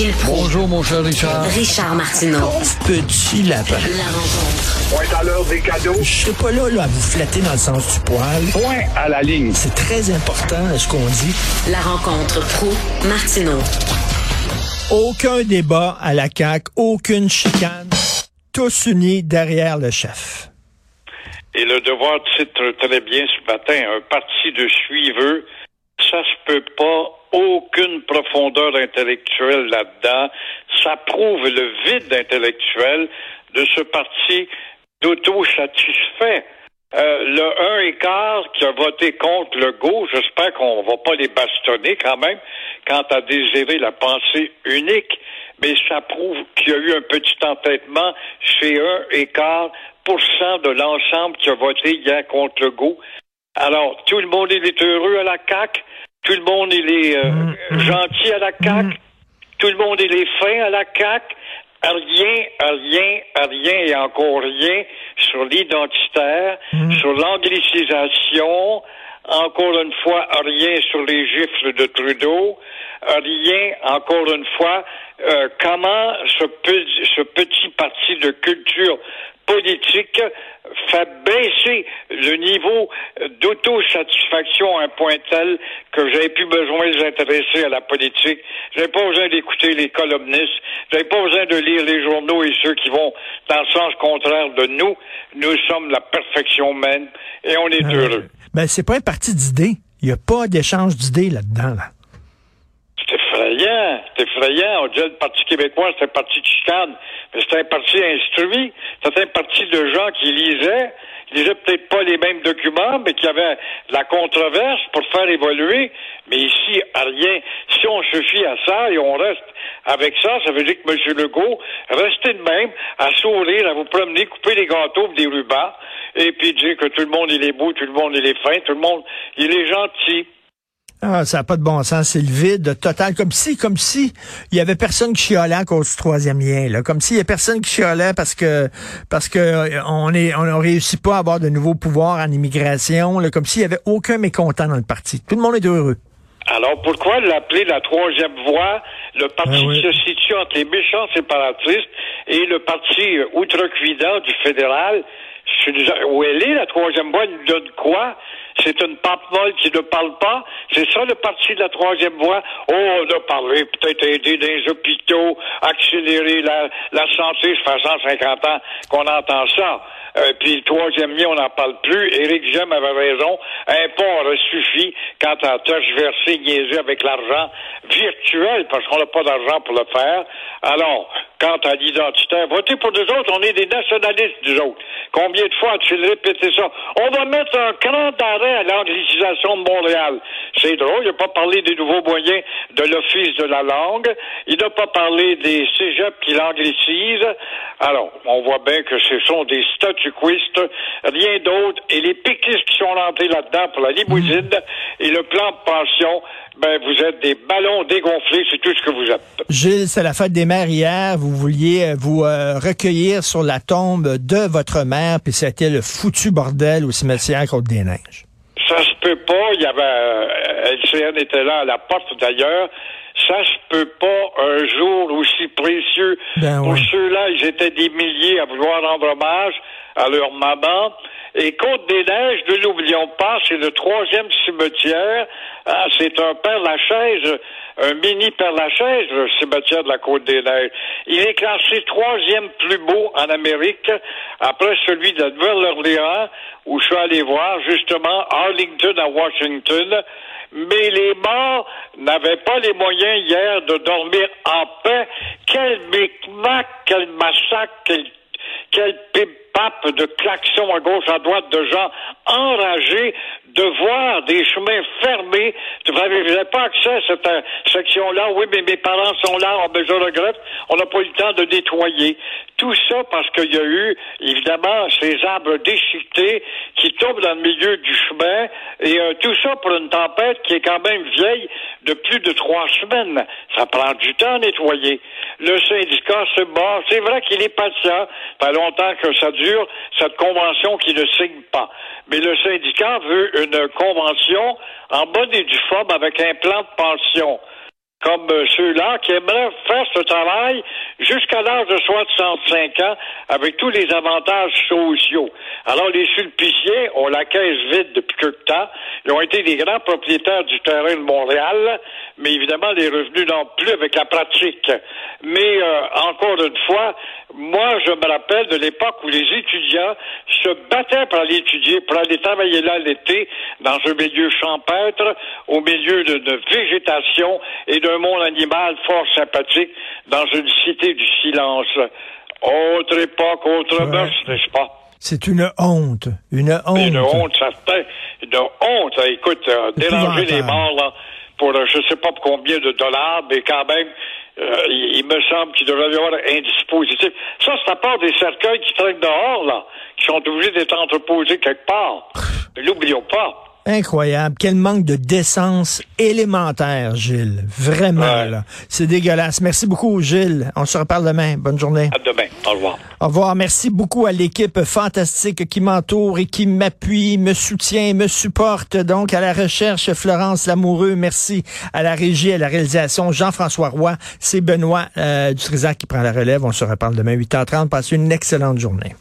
Gilles Proulx. Bonjour, mon cher Richard. Richard Martineau. Petit lapin. La rencontre. Point à l'heure des cadeaux. Je serai pas là, là à vous flatter dans le sens du poil. Point à la ligne. C'est très important ce qu'on dit. La rencontre pro martineau Aucun débat à la CAQ, aucune chicane. Tous unis derrière le chef. Et le devoir titre très bien ce matin, un parti de suiveux, ça se peut pas, aucune profondeur intellectuelle là-dedans. Ça prouve le vide intellectuel de ce parti d'auto-satisfait. Euh, le un écart qui a voté contre le go, j'espère qu'on va pas les bastonner quand même quant à désirer la pensée unique, mais ça prouve qu'il y a eu un petit entêtement chez un écart pour cent de l'ensemble qui a voté hier contre le go. Alors, tout le monde il est heureux à la CAQ, tout le monde il est euh, gentil à la CAQ, tout le monde il est fin à la CAQ, rien, rien, rien et encore rien sur l'identitaire, sur l'anglicisation, encore une fois, rien sur les gifles de Trudeau, rien, encore une fois, euh, comment ce, pe- ce petit parti de culture politique fait baisser le niveau d'autosatisfaction à un point tel que j'avais plus besoin de les intéresser à la politique? J'avais pas besoin d'écouter les columnistes. J'avais pas besoin de lire les journaux et ceux qui vont dans le sens contraire de nous. Nous sommes la perfection même et on est heureux. Ben, c'est pas un parti d'idées. Il n'y a pas d'échange d'idées là-dedans. Là. Effrayant, c'est effrayant. On disait le Parti québécois, c'est un parti chicane. Mais c'est un parti instruit. C'est un parti de gens qui lisaient, qui lisaient peut-être pas les mêmes documents, mais qui avaient de la controverse pour faire évoluer. Mais ici, rien. Si on se fie à ça et on reste avec ça, ça veut dire que M. Legault, restez de même, à sourire, à vous promener, couper les gâteaux des rubans, et puis dire que tout le monde, il est beau, tout le monde, il est fin, tout le monde, il est gentil. Ah, ça n'a pas de bon sens. C'est le vide total. Comme si, comme si il y avait personne qui chialait à cause du troisième lien. Là. Comme s'il y a personne qui chialait parce que parce que euh, on est on réussit pas à avoir de nouveaux pouvoirs en immigration. Là. Comme s'il y avait aucun mécontent dans le parti. Tout le monde est heureux. Alors pourquoi l'appeler la troisième voie, le parti Ah oui. qui se situe entre les méchants séparatistes et le parti euh, outrecuidant du fédéral? Je suis déjà- Où elle est, la troisième voie, elle nous donne quoi? C'est une pape molle qui ne parle pas? C'est ça le parti de la troisième voie? Oh, on a parlé, peut-être aider dans les hôpitaux, accélérer la, la santé, ça fait 150 ans qu'on entend ça. Euh, puis le troisième lien, on n'en parle plus. Éric Jem avait raison. Un pont aurait suffi quant à tergiverser, niaiser avec l'argent virtuel, parce qu'on n'a pas d'argent pour le faire. Alors, quant à l'identitaire, votez pour nous autres, on est des nationalistes, nous autres. Combien de fois as-tu répété ça? On va mettre un cran d'arrêt à l'anglicisation de Montréal. C'est drôle, il n'a pas parlé des nouveaux moyens de l'Office de la langue. Il n'a pas parlé des cégeps qui l'anglicisent. Alors, on voit bien que ce sont des statuquistes, rien d'autre. Et les péquistes qui sont rentrés là-dedans pour la limousine et le plan de pension, ben, vous êtes des ballons dégonflés, c'est tout ce que vous êtes. Gilles, c'est la fête des mères hier. Vous vouliez euh, vous euh, recueillir sur la tombe de votre mère, puis c'était le foutu bordel au cimetière Côte-des-Neiges. Ça se peut pas. Il y avait euh, LCN était là à la porte d'ailleurs. Ça se peut pas un jour aussi précieux. Ben Pour ceux-là, ils étaient des milliers à vouloir rendre hommage à leur maman. Et Côte-des-Neiges, ne l'oublions pas, c'est le troisième cimetière. Ah, c'est un Père-Lachaise, un mini Père-Lachaise, le cimetière de la Côte-des-Neiges. Il est classé troisième plus beau en Amérique, après celui de Nouvelle-Orléans, où je suis allé voir justement Arlington à Washington. Mais les morts n'avaient pas les moyens hier de dormir en paix. Quel micmac, quel massacre, quel, quel pip-pap de klaxons à gauche, à droite, de gens enragés de voir des chemins fermés. Vous n'avez pas accès à cette euh, section-là. Oui, mais mes parents sont là. Oh, je regrette. On n'a pas eu le temps de nettoyer. Tout ça parce qu'il y a eu, évidemment, ces arbres déchiquetés qui tombent dans le milieu du chemin. Et euh, tout ça pour une tempête qui est quand même vieille de plus de trois semaines. Ça prend du temps à nettoyer. Le syndicat se bat. C'est vrai qu'il est patient. Fait longtemps que ça dure, cette convention qui ne signe pas. Mais le syndicat veut une convention en bonne et due forme avec un plan de pension. Comme ceux-là qui aimeraient faire ce travail jusqu'à l'âge de 65 ans avec tous les avantages sociaux. Alors, les sulpiciens ont la caisse vide depuis quelque temps. Ils ont été des grands propriétaires du terrain de Montréal, mais évidemment, les revenus n'ont plus avec la pratique. Mais, euh, encore une fois, moi, je me rappelle de l'époque où les étudiants se battaient pour aller étudier, pour aller travailler là l'été, dans un milieu champêtre, au milieu de, de végétation et d'un monde animal fort sympathique, dans une cité du silence. Autre époque, autre Ouais. mœurs, n'est-ce pas? C'est une honte. Une honte. Une honte, certain. Une honte. Écoute, euh, déranger les morts, là, pour euh, je sais pas combien de dollars, mais quand même, euh, il, il me semble qu'il devrait y avoir un dispositif. Ça, c'est à part des cercueils qui traînent dehors, là, qui sont obligés d'être entreposés quelque part. Mais L'oublions pas. Incroyable. Quel manque de décence élémentaire, Gilles. Vraiment, Ouais. là. C'est dégueulasse. Merci beaucoup, Gilles. On se reparle demain. Bonne journée. À demain. Au revoir. Au revoir. Merci beaucoup à l'équipe fantastique qui m'entoure et qui m'appuie, me soutient, me supporte. Donc, à la recherche, Florence Lamoureux. Merci à la régie, à la réalisation, Jean-François Roy. C'est Benoît euh, Dutrisac qui prend la relève. On se reparle demain 8h30. Passez une excellente journée.